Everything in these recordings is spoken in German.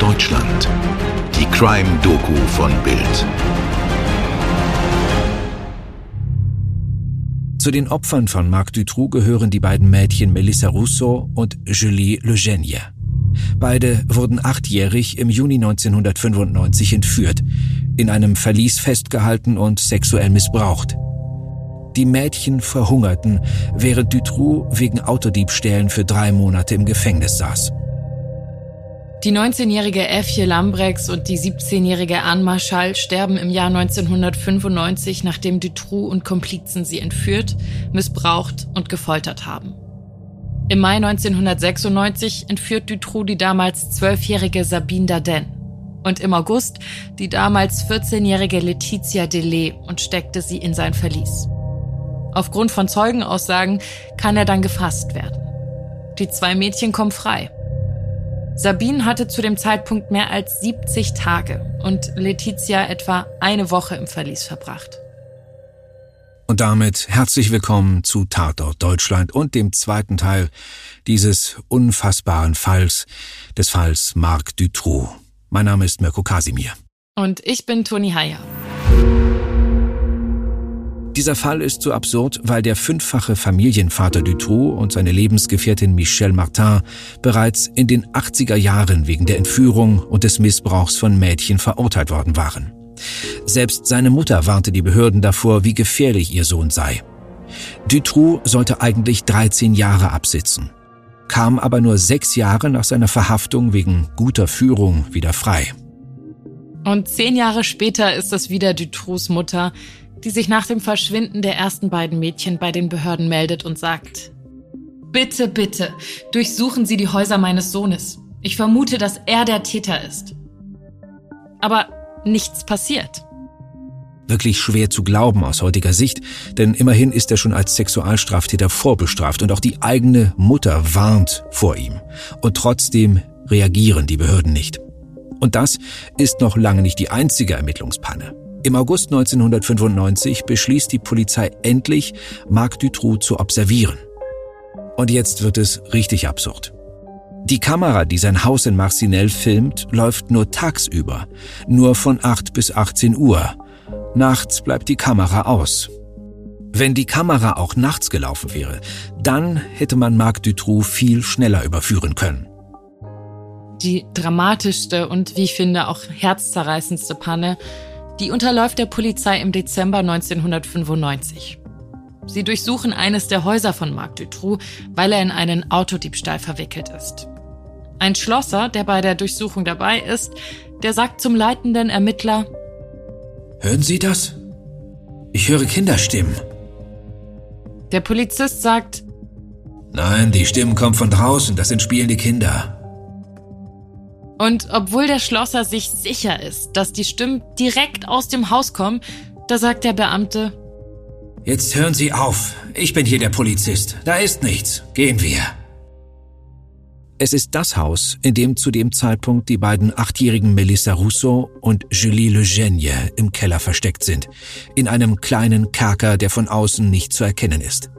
Deutschland. Die Crime-Doku von Bild. Zu den Opfern von Marc Dutroux gehören die beiden Mädchen Melissa Rousseau und Julie Legenie. Beide wurden achtjährig im Juni 1995 entführt, in einem Verlies festgehalten und sexuell missbraucht. Die Mädchen verhungerten, während Dutroux wegen Autodiebstählen für drei Monate im Gefängnis saß. Die 19-jährige Effie Lambrex und die 17-jährige Anne Marschall sterben im Jahr 1995, nachdem Dutroux und Komplizen sie entführt, missbraucht und gefoltert haben. Im Mai 1996 entführt Dutroux die damals zwölfjährige Sabine Dardenne und im August die damals 14-jährige Letizia Delay und steckte sie in sein Verlies. Aufgrund von Zeugenaussagen kann er dann gefasst werden. Die zwei Mädchen kommen frei. Sabine hatte zu dem Zeitpunkt mehr als 70 Tage und Letizia etwa eine Woche im Verlies verbracht. Und damit herzlich willkommen zu Tatort Deutschland und dem zweiten Teil dieses unfassbaren Falls, des Falls Marc Dutroux. Mein Name ist Mirko Kasimir. Und ich bin Toni Heyer. Dieser Fall ist so absurd, weil der fünffache Familienvater Dutroux und seine Lebensgefährtin Michelle Martin bereits in den 80er Jahren wegen der Entführung und des Missbrauchs von Mädchen verurteilt worden waren. Selbst seine Mutter warnte die Behörden davor, wie gefährlich ihr Sohn sei. Dutroux sollte eigentlich 13 Jahre absitzen, kam aber nur sechs Jahre nach seiner Verhaftung wegen guter Führung wieder frei. Und zehn Jahre später ist es wieder Dutroux Mutter, die sich nach dem Verschwinden der ersten beiden Mädchen bei den Behörden meldet und sagt, Bitte, bitte, durchsuchen Sie die Häuser meines Sohnes. Ich vermute, dass er der Täter ist. Aber nichts passiert. Wirklich schwer zu glauben aus heutiger Sicht, denn immerhin ist er schon als Sexualstraftäter vorbestraft und auch die eigene Mutter warnt vor ihm. Und trotzdem reagieren die Behörden nicht. Und das ist noch lange nicht die einzige Ermittlungspanne. Im August 1995 beschließt die Polizei endlich, Marc Dutroux zu observieren. Und jetzt wird es richtig absurd. Die Kamera, die sein Haus in Marcinelle filmt, läuft nur tagsüber, nur von 8 bis 18 Uhr. Nachts bleibt die Kamera aus. Wenn die Kamera auch nachts gelaufen wäre, dann hätte man Marc Dutroux viel schneller überführen können. Die dramatischste und wie ich finde auch herzzerreißendste Panne die unterläuft der Polizei im Dezember 1995. Sie durchsuchen eines der Häuser von Marc Dutroux, weil er in einen Autodiebstahl verwickelt ist. Ein Schlosser, der bei der Durchsuchung dabei ist, der sagt zum leitenden Ermittler, Hören Sie das? Ich höre Kinderstimmen. Der Polizist sagt, Nein, die Stimmen kommen von draußen, das sind spielende Kinder. Und obwohl der Schlosser sich sicher ist, dass die Stimmen direkt aus dem Haus kommen, da sagt der Beamte, Jetzt hören Sie auf. Ich bin hier der Polizist. Da ist nichts. Gehen wir. Es ist das Haus, in dem zu dem Zeitpunkt die beiden achtjährigen Melissa Rousseau und Julie Legenie im Keller versteckt sind, in einem kleinen Kerker, der von außen nicht zu erkennen ist.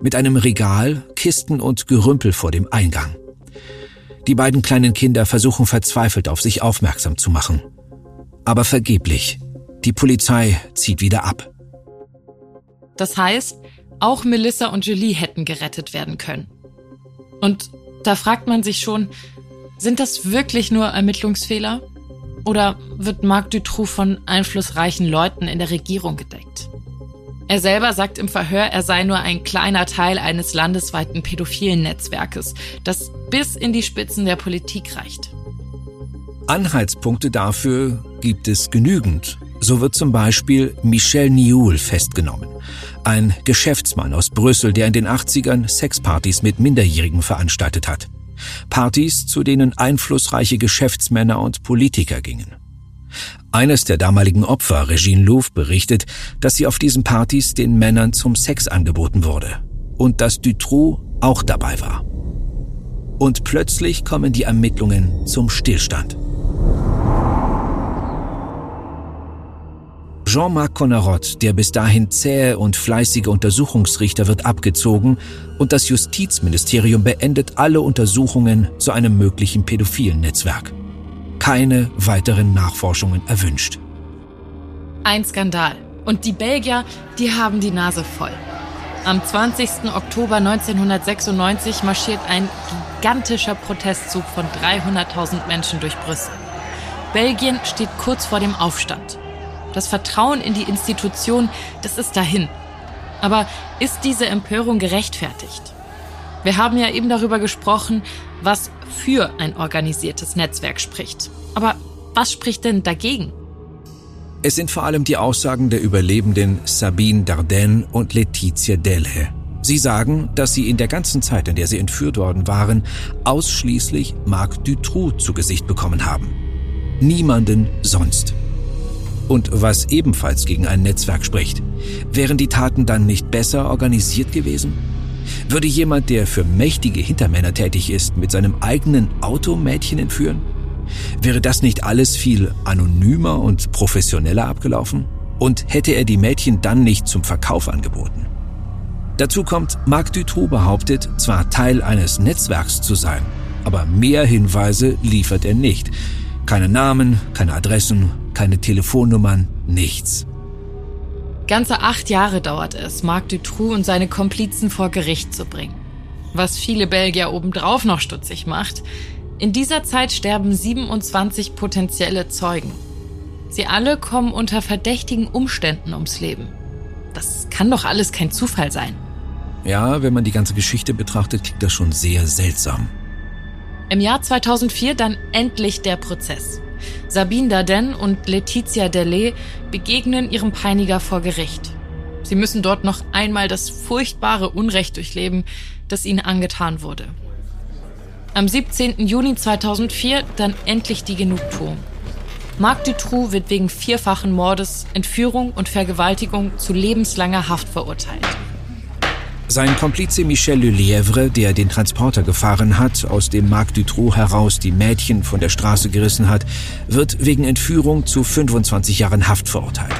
Mit einem Regal, Kisten und Gerümpel vor dem Eingang. Die beiden kleinen Kinder versuchen verzweifelt auf sich aufmerksam zu machen. Aber vergeblich. Die Polizei zieht wieder ab. Das heißt, auch Melissa und Julie hätten gerettet werden können. Und da fragt man sich schon, sind das wirklich nur Ermittlungsfehler? Oder wird Marc Dutroux von einflussreichen Leuten in der Regierung gedeckt? Er selber sagt im Verhör, er sei nur ein kleiner Teil eines landesweiten pädophilen Netzwerkes, das bis in die Spitzen der Politik reicht. Anhaltspunkte dafür gibt es genügend. So wird zum Beispiel Michel Nioul festgenommen, ein Geschäftsmann aus Brüssel, der in den 80ern Sexpartys mit Minderjährigen veranstaltet hat. Partys, zu denen einflussreiche Geschäftsmänner und Politiker gingen. Eines der damaligen Opfer, Regine Louvre, berichtet, dass sie auf diesen Partys den Männern zum Sex angeboten wurde und dass Dutroux auch dabei war. Und plötzlich kommen die Ermittlungen zum Stillstand. Jean-Marc Connerot, der bis dahin zähe und fleißige Untersuchungsrichter, wird abgezogen und das Justizministerium beendet alle Untersuchungen zu einem möglichen pädophilen Netzwerk. Keine weiteren Nachforschungen erwünscht. Ein Skandal. Und die Belgier, die haben die Nase voll. Am 20. Oktober 1996 marschiert ein gigantischer Protestzug von 300.000 Menschen durch Brüssel. Belgien steht kurz vor dem Aufstand. Das Vertrauen in die Institution, das ist dahin. Aber ist diese Empörung gerechtfertigt? Wir haben ja eben darüber gesprochen, was für ein organisiertes Netzwerk spricht. Aber was spricht denn dagegen? Es sind vor allem die Aussagen der Überlebenden Sabine Dardenne und Laetitia Delhe. Sie sagen, dass sie in der ganzen Zeit, in der sie entführt worden waren, ausschließlich Marc Dutroux zu Gesicht bekommen haben. Niemanden sonst. Und was ebenfalls gegen ein Netzwerk spricht, wären die Taten dann nicht besser organisiert gewesen? Würde jemand, der für mächtige Hintermänner tätig ist, mit seinem eigenen Auto Mädchen entführen? Wäre das nicht alles viel anonymer und professioneller abgelaufen? Und hätte er die Mädchen dann nicht zum Verkauf angeboten? Dazu kommt, Marc Dutroux behauptet, zwar Teil eines Netzwerks zu sein, aber mehr Hinweise liefert er nicht. Keine Namen, keine Adressen, keine Telefonnummern, nichts. Ganze acht Jahre dauert es, Marc Dutroux und seine Komplizen vor Gericht zu bringen. Was viele Belgier obendrauf noch stutzig macht, in dieser Zeit sterben 27 potenzielle Zeugen. Sie alle kommen unter verdächtigen Umständen ums Leben. Das kann doch alles kein Zufall sein. Ja, wenn man die ganze Geschichte betrachtet, klingt das schon sehr seltsam. Im Jahr 2004 dann endlich der Prozess. Sabine Dardenne und Laetitia Delay begegnen ihrem Peiniger vor Gericht. Sie müssen dort noch einmal das furchtbare Unrecht durchleben, das ihnen angetan wurde. Am 17. Juni 2004 dann endlich die Genugtuung. Marc Dutroux wird wegen vierfachen Mordes, Entführung und Vergewaltigung zu lebenslanger Haft verurteilt. Sein Komplize Michel Lelièvre, der den Transporter gefahren hat, aus dem Marc Dutroux heraus die Mädchen von der Straße gerissen hat, wird wegen Entführung zu 25 Jahren Haft verurteilt.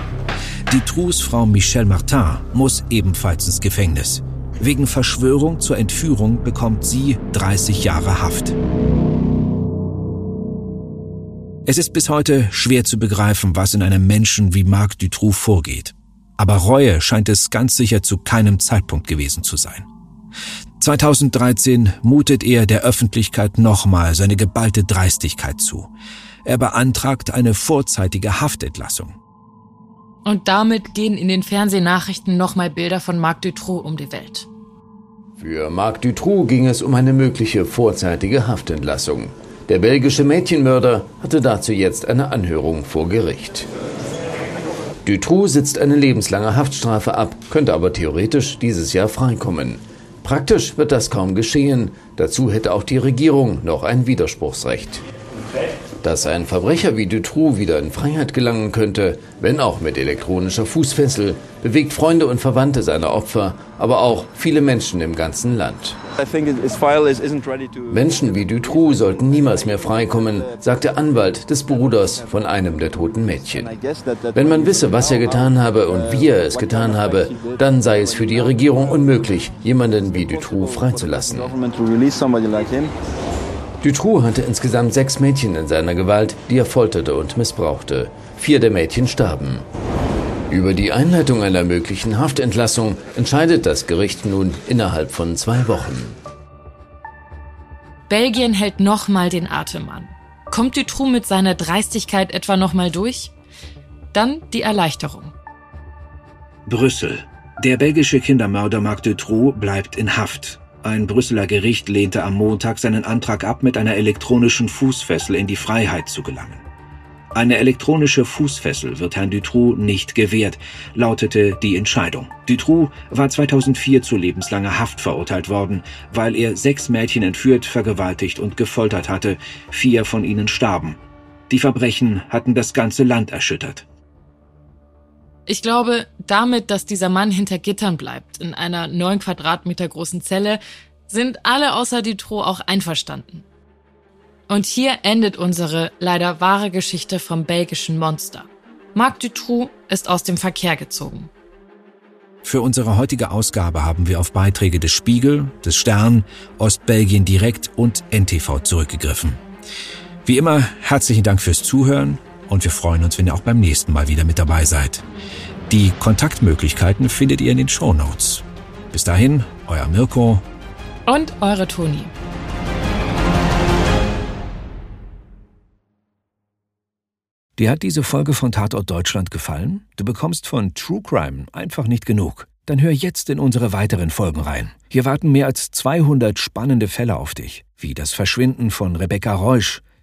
Dutroux Frau Michelle Martin muss ebenfalls ins Gefängnis. Wegen Verschwörung zur Entführung bekommt sie 30 Jahre Haft. Es ist bis heute schwer zu begreifen, was in einem Menschen wie Marc Dutroux vorgeht. Aber Reue scheint es ganz sicher zu keinem Zeitpunkt gewesen zu sein. 2013 mutet er der Öffentlichkeit nochmal seine geballte Dreistigkeit zu. Er beantragt eine vorzeitige Haftentlassung. Und damit gehen in den Fernsehnachrichten nochmal Bilder von Marc Dutroux um die Welt. Für Marc Dutroux ging es um eine mögliche vorzeitige Haftentlassung. Der belgische Mädchenmörder hatte dazu jetzt eine Anhörung vor Gericht. Dutroux sitzt eine lebenslange Haftstrafe ab, könnte aber theoretisch dieses Jahr freikommen. Praktisch wird das kaum geschehen. Dazu hätte auch die Regierung noch ein Widerspruchsrecht. Dass ein Verbrecher wie Dutroux wieder in Freiheit gelangen könnte, wenn auch mit elektronischer Fußfessel, bewegt Freunde und Verwandte seiner Opfer, aber auch viele Menschen im ganzen Land. Menschen wie Dutroux sollten niemals mehr freikommen, sagt der Anwalt des Bruders von einem der toten Mädchen. Wenn man wisse, was er getan habe und wie er es getan habe, dann sei es für die Regierung unmöglich, jemanden wie Dutroux freizulassen. Dutroux hatte insgesamt sechs Mädchen in seiner Gewalt, die er folterte und missbrauchte. Vier der Mädchen starben. Über die Einleitung einer möglichen Haftentlassung entscheidet das Gericht nun innerhalb von zwei Wochen. Belgien hält nochmal den Atem an. Kommt Dutroux mit seiner Dreistigkeit etwa nochmal durch? Dann die Erleichterung. Brüssel. Der belgische Kindermörder Marc Dutroux bleibt in Haft. Ein Brüsseler Gericht lehnte am Montag seinen Antrag ab, mit einer elektronischen Fußfessel in die Freiheit zu gelangen. Eine elektronische Fußfessel wird Herrn Dutroux nicht gewährt, lautete die Entscheidung. Dutroux war 2004 zu lebenslanger Haft verurteilt worden, weil er sechs Mädchen entführt, vergewaltigt und gefoltert hatte. Vier von ihnen starben. Die Verbrechen hatten das ganze Land erschüttert. Ich glaube, damit, dass dieser Mann hinter Gittern bleibt, in einer neun Quadratmeter großen Zelle, sind alle außer Dutroux auch einverstanden. Und hier endet unsere leider wahre Geschichte vom belgischen Monster. Marc Dutroux ist aus dem Verkehr gezogen. Für unsere heutige Ausgabe haben wir auf Beiträge des Spiegel, des Stern, Ostbelgien direkt und NTV zurückgegriffen. Wie immer, herzlichen Dank fürs Zuhören und wir freuen uns, wenn ihr auch beim nächsten Mal wieder mit dabei seid. Die Kontaktmöglichkeiten findet ihr in den Show Notes. Bis dahin, euer Mirko und eure Toni. Dir hat diese Folge von Tatort Deutschland gefallen? Du bekommst von True Crime einfach nicht genug. Dann hör jetzt in unsere weiteren Folgen rein. Hier warten mehr als 200 spannende Fälle auf dich, wie das Verschwinden von Rebecca Reusch,